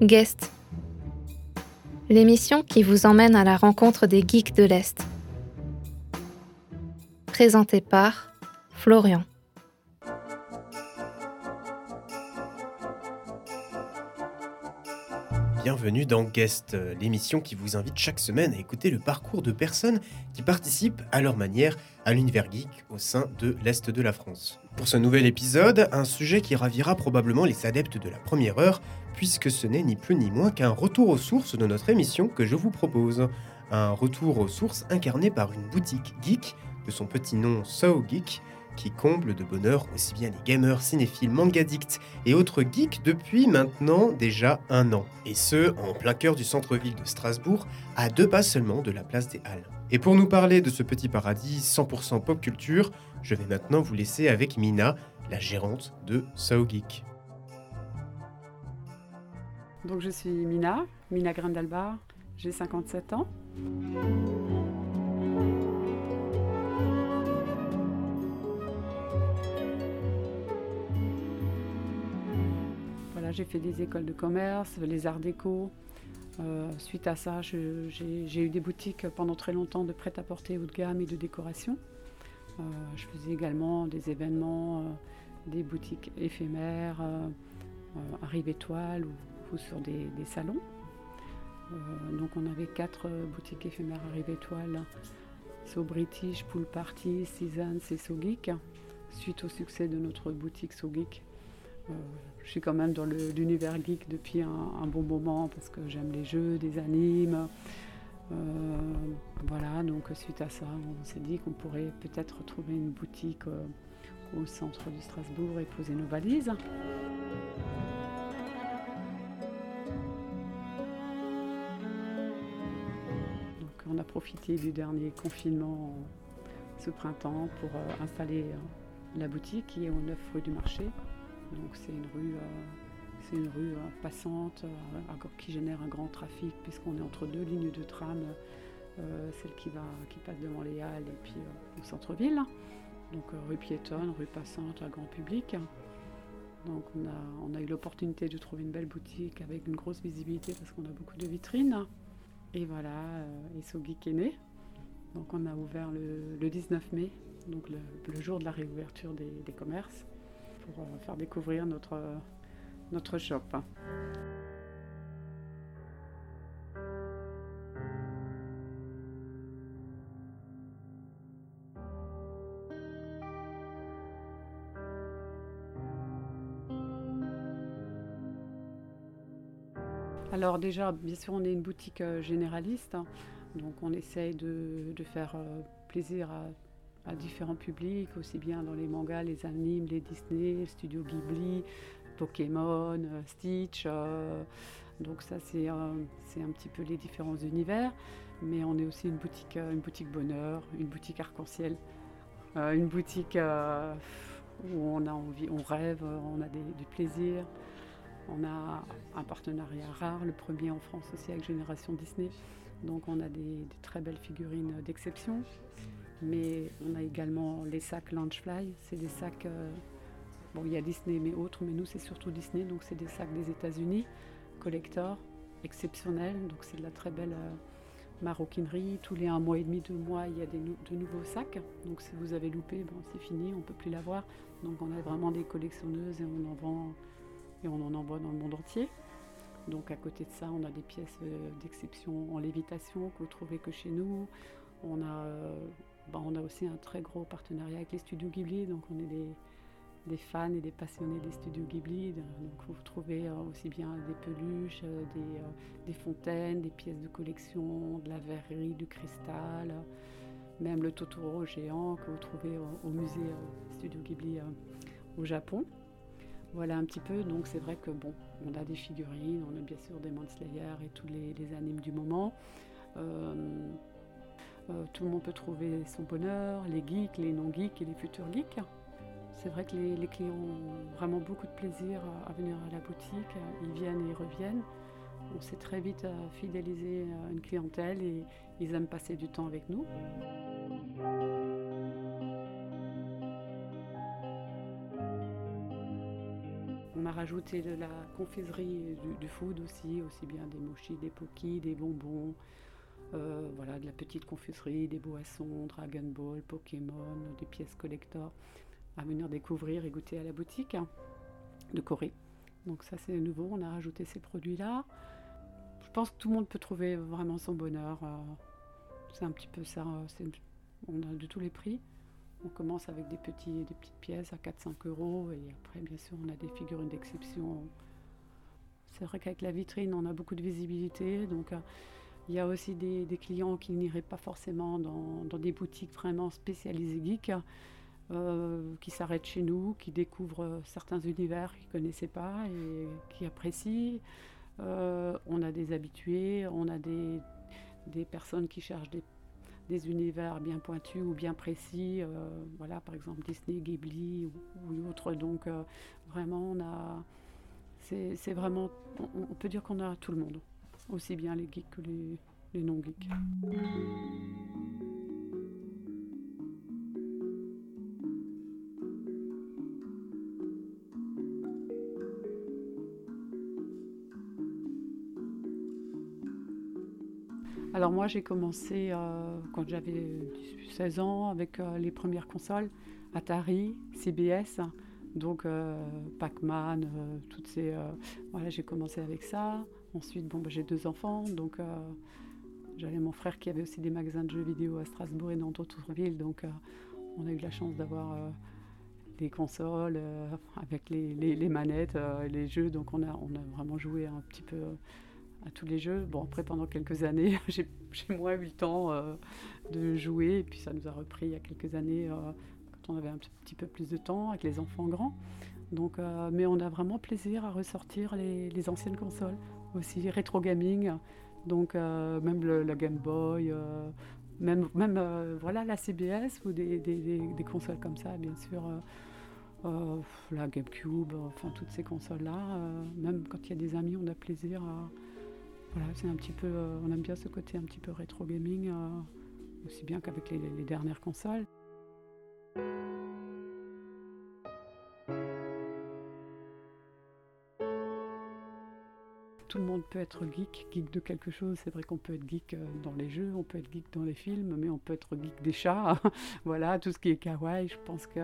Guest. L'émission qui vous emmène à la rencontre des geeks de l'Est. Présentée par Florian. Bienvenue dans Guest, l'émission qui vous invite chaque semaine à écouter le parcours de personnes qui participent à leur manière à l'univers geek au sein de l'Est de la France. Pour ce nouvel épisode, un sujet qui ravira probablement les adeptes de la première heure, puisque ce n'est ni plus ni moins qu'un retour aux sources de notre émission que je vous propose. Un retour aux sources incarné par une boutique geek, de son petit nom So Geek, qui comble de bonheur aussi bien les gamers, cinéphiles, mangadicts et autres geeks depuis maintenant déjà un an. Et ce, en plein cœur du centre-ville de Strasbourg, à deux pas seulement de la place des Halles. Et pour nous parler de ce petit paradis 100% pop culture, je vais maintenant vous laisser avec Mina, la gérante de So Geek. Donc je suis Mina, Mina Grindalbar, j'ai 57 ans. J'ai fait des écoles de commerce, les arts déco. Euh, suite à ça, j'ai eu des boutiques pendant très longtemps de prêt-à-porter haut de gamme et de décoration. Euh, je faisais également des événements, euh, des boutiques éphémères, à Rive Étoile ou, sur des, salons. Donc on avait quatre boutiques éphémères à Rive Étoile. So British, Pool Party, Seasons et So Geek. Suite au succès de notre boutique So Geek, je suis quand même dans l'univers geek depuis un, bon moment parce que j'aime les jeux, des animes. Euh, voilà, donc suite à ça, on s'est dit qu'on pourrait peut-être trouver une boutique euh, au centre du Strasbourg et poser nos valises. Donc on a profité du dernier confinement euh, ce printemps pour euh, installer euh, la boutique qui est au 9 rue du Marché. Donc c'est une rue, euh, c'est une rue euh, passante euh, qui génère un grand trafic puisqu'on est entre deux lignes de tram, celle qui, va, qui passe devant les halles et puis au centre-ville. Donc rue piétonne, rue passante, à grand public. Donc on a, eu l'opportunité de trouver une belle boutique avec une grosse visibilité parce qu'on a beaucoup de vitrines. Et voilà, Geek est né. Donc on a ouvert le, le 19 mai, donc le, jour de la réouverture des commerces, pour euh, faire découvrir notre, euh, notre shop. Alors déjà, bien sûr, on est une boutique euh, généraliste, hein. donc on essaye de, faire plaisir à, différents publics, aussi bien dans les mangas, les animes, les Disney, Studio Ghibli, Pokémon, euh, Stitch. euh, donc ça, c'est euh, c'est un petit peu les différents univers. Mais on est aussi une boutique, euh, une boutique bonheur, une boutique arc-en-ciel, euh, une boutique euh, où on a envie, on rêve, on a du plaisir. On a un partenariat rare, le premier en France aussi avec Génération Disney. Donc on a des très belles figurines d'exception. Mais on a également les sacs Launchfly. C'est des sacs, euh, bon il y a Disney mais autres, mais nous c'est surtout Disney. Donc c'est des sacs des États-Unis, collector, exceptionnels. Donc c'est de la très belle euh, maroquinerie. Tous les un mois et demi, deux mois, il y a des de nouveaux sacs. Donc si vous avez loupé, bon, c'est fini, on ne peut plus l'avoir. Donc on a vraiment des collectionneuses et on en vend et on en envoie dans le monde entier. Donc à côté de ça, on a des pièces euh, d'exception en lévitation que vous trouvez que chez nous. On a, bah, on a aussi un très gros partenariat avec les studios Ghibli, donc on est des, fans et des passionnés des studios Ghibli. Donc vous trouvez euh, aussi bien des peluches, euh, des, euh, des fontaines, des pièces de collection, de la verrerie, du cristal, même le Totoro géant que vous trouvez au, musée Studio Ghibli au Japon. Voilà un petit peu, donc c'est vrai que bon, on a des figurines, on a bien sûr des Slayer et tous les, animes du moment. Euh, tout le monde peut trouver son bonheur, les geeks, les non-geeks et les futurs geeks. C'est vrai que les, clients ont vraiment beaucoup de plaisir à, venir à la boutique, ils viennent et ils reviennent. On s'est très vite euh, fidélisé à une clientèle et ils aiment passer du temps avec nous. On a rajouté de la confiserie, du, du food aussi, aussi bien des mochis, des pokis, des bonbons, euh, voilà, de la petite confiserie, des boissons, Dragon Ball, Pokémon, des pièces collector à venir découvrir et goûter à la boutique de Corée. Donc ça c'est nouveau, on a rajouté ces produits-là. Je pense que tout le monde peut trouver vraiment son bonheur. euh, c'est un petit peu ça. euh, on a de tous les prix. On commence avec des, petits, des petites pièces à 4-5 euros et après bien sûr on a des figurines d'exception. C'est vrai qu'avec la vitrine on a beaucoup de visibilité donc il y a aussi des, clients qui n'iraient pas forcément dans, des boutiques vraiment spécialisées geek, euh, qui s'arrêtent chez nous, qui découvrent certains univers qu'ils ne connaissaient pas et qui apprécient. Euh, on a des habitués, on a des, personnes qui cherchent des, univers bien pointus ou bien précis, euh, voilà, par exemple Disney, Ghibli ou, ou autres. Donc euh, vraiment, on a, c'est vraiment, on peut dire qu'on a tout le monde, aussi bien les geeks que les, non-geeks. Alors moi j'ai commencé euh, quand j'avais 16 ans avec euh, les premières consoles, Atari, CBS, donc euh, Pac-Man, toutes ces... voilà j'ai commencé avec ça. Ensuite bon, bah, j'ai deux enfants, donc euh, j'avais mon frère qui avait aussi des magasins de jeux vidéo à Strasbourg et dans d'autres villes, donc euh, on a eu la chance d'avoir euh, des consoles avec les, manettes, et les jeux, donc on a, on a vraiment joué un petit peu à tous les jeux. Bon, après, pendant quelques années, j'ai moins eu le temps de jouer. Et puis, ça nous a repris il y a quelques années, quand on avait un petit peu plus de temps, avec les enfants grands. Donc, euh, mais on a vraiment plaisir à ressortir les, anciennes consoles. Aussi, rétro gaming. Donc, euh, même la Game Boy. euh, même, voilà, la CBS ou des, consoles comme ça, bien sûr. la GameCube, enfin toutes ces consoles-là. même quand il y a des amis, on a plaisir à, voilà, c'est un petit peu, on aime bien ce côté un petit peu rétro gaming, aussi bien qu'avec les dernières consoles. Tout le monde peut être geek, geek de quelque chose. C'est vrai qu'on peut être geek euh, dans les jeux, on peut être geek dans les films, mais on peut être geek des chats. voilà, tout ce qui est kawaii, je pense que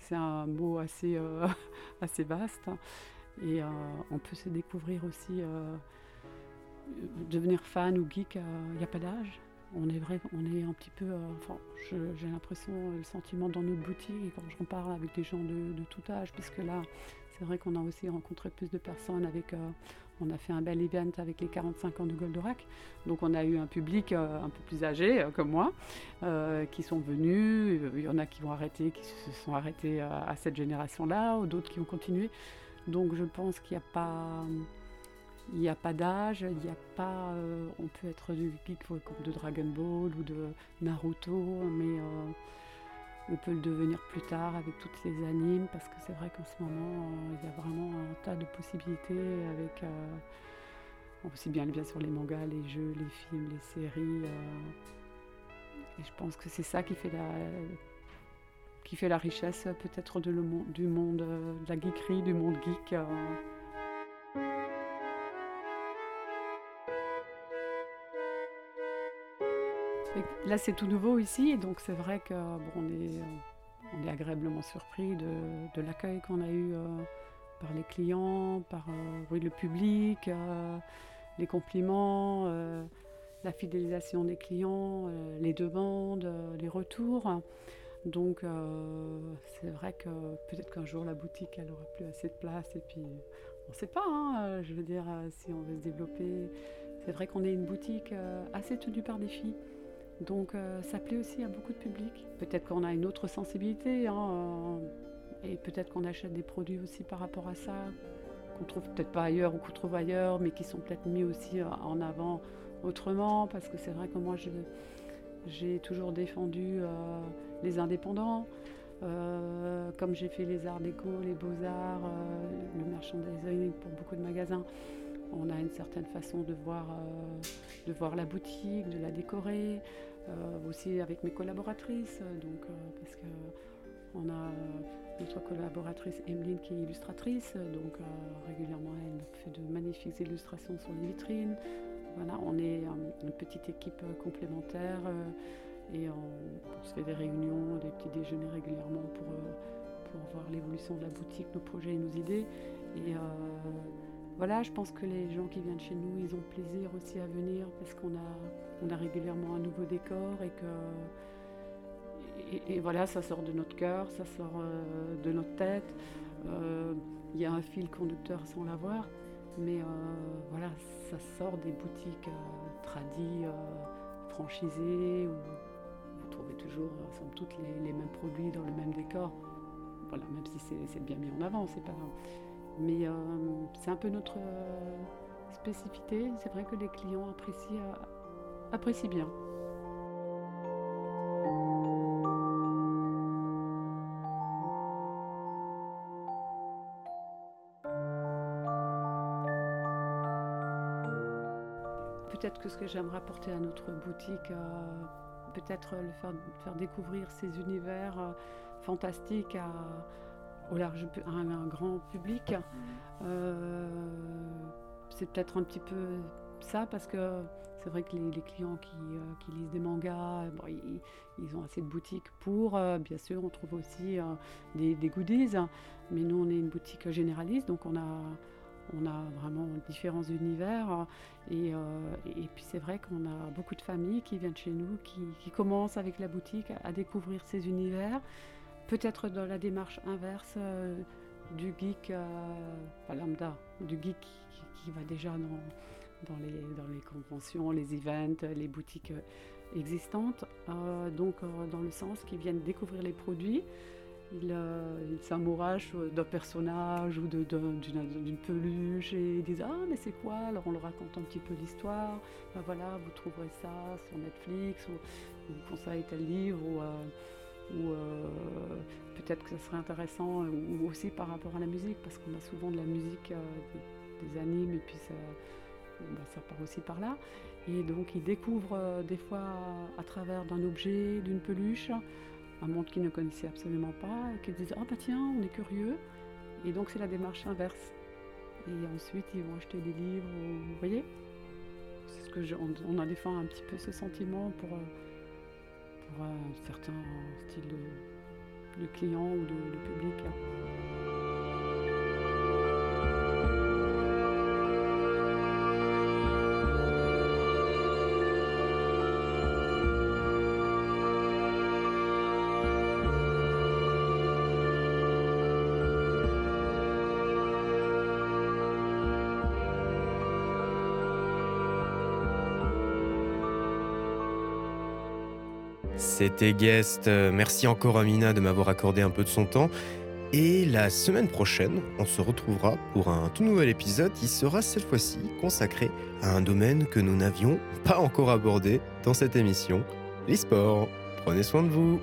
c'est un mot assez, euh, assez vaste. Et euh, on peut se découvrir aussi devenir fan ou geek, il n'y a pas d'âge. On est vrai, on est un petit peu, enfin, j'ai l'impression, le sentiment dans notre boutique, quand j'en parle avec des gens de, de tout âge, puisque là, c'est vrai qu'on a aussi rencontré plus de personnes avec, on a fait un bel event avec les 45 ans de Goldorak, donc on a eu un public euh, un peu plus âgé, euh, comme moi, euh, qui sont venus, il y en a qui vont arrêter, qui se sont arrêtés à cette génération-là, ou d'autres qui ont continué. Donc je pense qu'il n'y a pas... Il n'y a pas d'âge, il n'y a pas. on peut être du geek de Dragon Ball ou de Naruto, mais on peut le devenir plus tard avec toutes les animes, parce que c'est vrai qu'en ce moment, euh, il y a vraiment un tas de possibilités avec. euh, aussi bien, bien sûr les mangas, les jeux, les films, les séries. euh, et je pense que c'est ça qui fait la, qui fait la richesse peut-être du monde de la geekerie, du monde geek. Là, c'est tout nouveau ici, donc c'est vrai que on, est, agréablement surpris de, l'accueil qu'on a eu euh, par les clients, par euh, le public, euh, les compliments, la fidélisation des clients, les demandes, les retours. Donc c'est vrai que peut-être qu'un jour la boutique elle aura plus assez de place et puis on ne sait pas. hein, je veux dire si on veut se développer. C'est vrai qu'on est une boutique assez tenue par des filles. Donc euh, ça plaît aussi à beaucoup de public. Peut-être qu'on a une autre sensibilité hein, euh, et peut-être qu'on achète des produits aussi par rapport à ça qu'on trouve peut-être pas ailleurs ou qu'on trouve ailleurs, mais qui sont peut-être mis aussi euh, en avant autrement parce que c'est vrai que moi j'ai toujours défendu les indépendants. Comme j'ai fait les arts déco, les beaux-arts, le merchandising pour beaucoup de magasins, on a une certaine façon de voir, euh, la boutique, de la décorer, euh, aussi avec mes collaboratrices, donc, euh, parce que on a notre collaboratrice Emeline qui est illustratrice, donc régulièrement elle fait de magnifiques illustrations sur les vitrines. On est une petite équipe complémentaire et on, se fait des réunions, des petits déjeuners régulièrement pour, voir l'évolution de la boutique, nos projets et nos idées. Voilà, je pense que les gens qui viennent chez nous, ils ont plaisir aussi à venir parce qu'on a, on a régulièrement un nouveau décor et que et, voilà, ça sort de notre cœur, ça sort euh, de notre tête. Euh, il y a un fil conducteur sans l'avoir, mais euh, voilà, ça sort des boutiques tradies, franchisées, où vous trouvez toujours, somme toute, les, les, mêmes produits dans le même décor. Voilà, même si c'est bien mis en avant, c'est pas. Mais euh, c'est un peu notre euh, spécificité. C'est vrai que les clients apprécient, euh, apprécient bien. Peut-être que ce que j'aimerais apporter à notre boutique, peut-être le faire, faire, découvrir ces univers fantastiques à, au large, un, un grand public. Mhm. Euh, c'est peut-être un petit peu ça parce que c'est vrai que les, clients euh, qui, lisent des mangas, ils, ont assez de boutiques pour. Euh, bien sûr, on trouve aussi des, goodies, mais nous, on est une boutique généraliste, donc on a, on a vraiment différents univers. Et, puis c'est vrai qu'on a beaucoup de familles qui viennent chez nous, qui, qui commencent avec la boutique à découvrir ces univers peut-être dans la démarche inverse euh, du geek euh, lambda, du geek qui, va déjà dans, les, dans les conventions, les events, les boutiques euh, existantes, donc dans le sens qu'ils viennent découvrir les produits. Ils il s'amourachent d'un personnage ou d'une peluche et ils disent Ah, mais c'est quoi? Alors on leur raconte un petit peu l'histoire. Ben voilà, vous trouverez ça sur Netflix, ou vous conseille tel livre. Ou, ou euh, peut-être que ce serait intéressant, ou aussi par rapport à la musique, parce qu'on a souvent de la musique, euh, des, animes, et puis bah, ça, part aussi par là. Et donc ils découvrent euh, des fois à, travers d'un objet, d'une peluche, un monde qu'ils ne connaissaient absolument pas, et qu'ils disent Ah bah tiens, on est curieux. Et donc c'est la démarche inverse. Et ensuite ils vont acheter des livres, vous voyez? C'est ce que on, a défend un petit peu ce sentiment pour pour un certain style de, client ou de public. C'était Guest. Merci encore Amina de m'avoir accordé un peu de son temps. Et la semaine prochaine, on se retrouvera pour un tout nouvel épisode qui sera cette fois-ci consacré à un domaine que nous n'avions pas encore abordé dans cette émission, les sports. Prenez soin de vous.